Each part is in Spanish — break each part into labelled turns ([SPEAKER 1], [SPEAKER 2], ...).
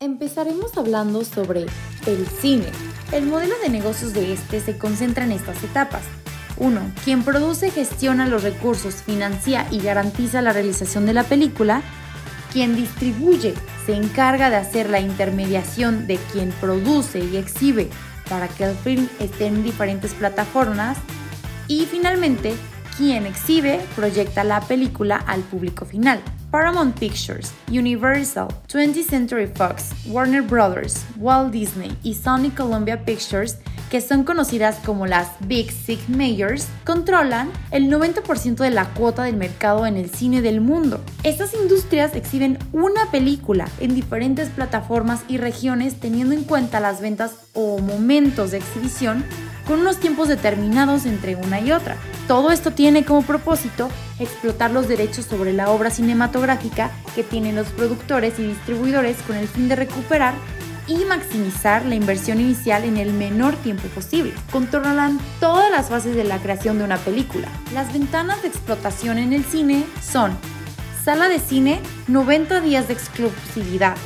[SPEAKER 1] Empezaremos hablando sobre el cine. El modelo de negocios de este se concentra en estas etapas. 1. Quien produce, gestiona los recursos, financia y garantiza la realización de la película. Quien distribuye se encarga de hacer la intermediación de quien produce y exhibe para que el film esté en diferentes plataformas. Y finalmente, quien exhibe proyecta la película al público final. Paramount Pictures, Universal, 20th Century Fox, Warner Brothers, Walt Disney y Sony Columbia Pictures, que son conocidas como las Big Six Majors, controlan el 90% de la cuota del mercado en el cine del mundo. Estas industrias exhiben una película en diferentes plataformas y regiones teniendo en cuenta las ventas o momentos de exhibición con unos tiempos determinados entre una y otra. Todo esto tiene como propósito explotar los derechos sobre la obra cinematográfica que tienen los productores y distribuidores con el fin de recuperar y maximizar la inversión inicial en el menor tiempo posible. Controlan todas las fases de la creación de una película. Las ventanas de explotación en el cine son sala de cine 90 días de exclusividad,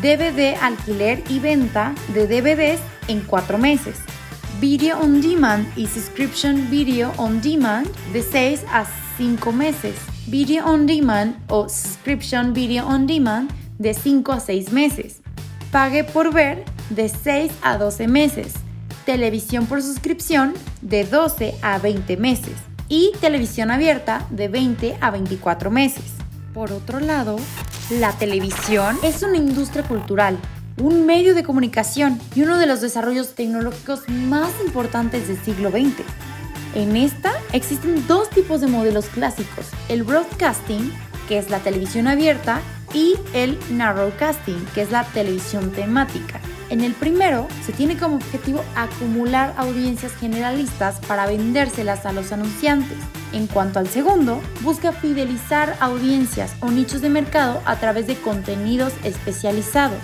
[SPEAKER 1] DVD alquiler y venta de DVDs en 4 meses, Video on Demand y Subscription Video on Demand de 6 a 5 meses. Video on Demand o Subscription Video on Demand de 5 a 6 meses. Pague por ver de 6 a 12 meses. Televisión por suscripción de 12 a 20 meses. Y televisión abierta de 20 a 24 meses. Por otro lado, la televisión es una industria cultural un medio de comunicación y uno de los desarrollos tecnológicos más importantes del siglo XX. En esta existen dos tipos de modelos clásicos, el broadcasting, que es la televisión abierta, y el narrowcasting, que es la televisión temática. En el primero, se tiene como objetivo acumular audiencias generalistas para vendérselas a los anunciantes. En cuanto al segundo, busca fidelizar audiencias o nichos de mercado a través de contenidos especializados.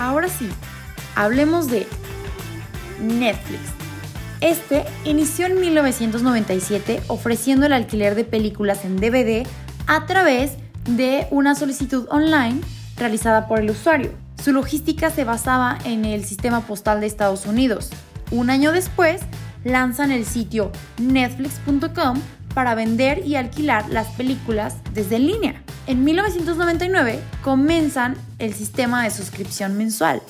[SPEAKER 1] Ahora sí, hablemos de Netflix. Este inició en 1997 ofreciendo el alquiler de películas en DVD a través de una solicitud online realizada por el usuario. Su logística se basaba en el sistema postal de Estados Unidos. Un año después, lanzan el sitio netflix.com para vender y alquilar las películas desde línea. En 1999 comienzan el sistema de suscripción mensual.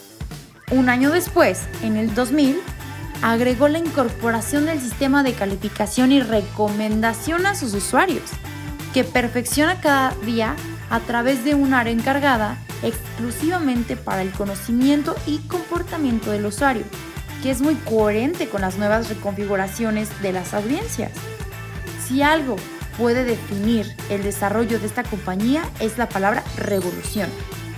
[SPEAKER 1] Un año después, en el 2000, agregó la incorporación del sistema de calificación y recomendación a sus usuarios, que perfecciona cada día a través de un área encargada exclusivamente para el conocimiento y comportamiento del usuario, que es muy coherente con las nuevas reconfiguraciones de las audiencias. Si algo puede definir el desarrollo de esta compañía es la palabra revolución.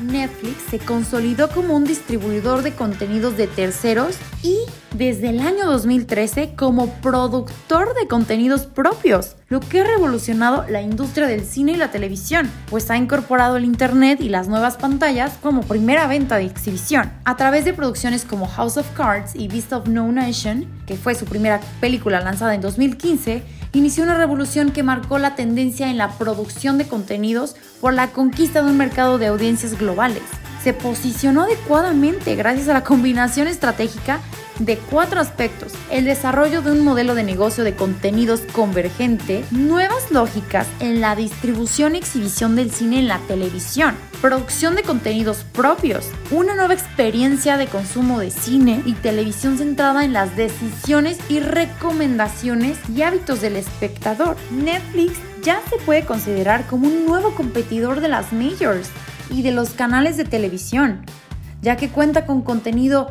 [SPEAKER 1] Netflix se consolidó como un distribuidor de contenidos de terceros y desde el año 2013 como productor de contenidos propios, lo que ha revolucionado la industria del cine y la televisión, pues ha incorporado el Internet y las nuevas pantallas como primera venta de exhibición. A través de producciones como House of Cards y Beast of No Nation, que fue su primera película lanzada en 2015, inició una revolución que marcó la tendencia en la producción de contenidos por la conquista de un mercado de audiencias globales. Se posicionó adecuadamente gracias a la combinación estratégica de cuatro aspectos. El desarrollo de un modelo de negocio de contenidos convergente, nuevas lógicas en la distribución y exhibición del cine en la televisión, producción de contenidos propios, una nueva experiencia de consumo de cine y televisión centrada en las decisiones y recomendaciones y hábitos del espectador. Netflix ya se puede considerar como un nuevo competidor de las majors y de los canales de televisión, ya que cuenta con contenido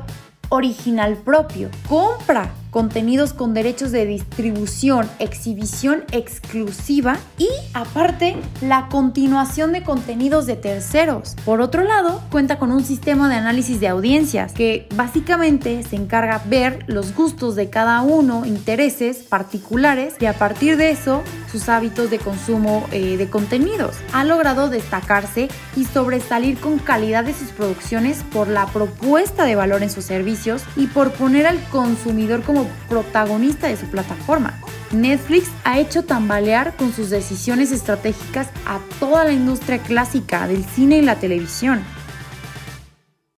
[SPEAKER 1] original propio. Compra contenidos con derechos de distribución, exhibición exclusiva y aparte la continuación de contenidos de terceros. Por otro lado, cuenta con un sistema de análisis de audiencias que básicamente se encarga ver los gustos de cada uno, intereses particulares y a partir de eso sus hábitos de consumo eh, de contenidos. Ha logrado destacarse y sobresalir con calidad de sus producciones por la propuesta de valor en sus servicios y por poner al consumidor como protagonista de su plataforma. Netflix ha hecho tambalear con sus decisiones estratégicas a toda la industria clásica del cine y la televisión.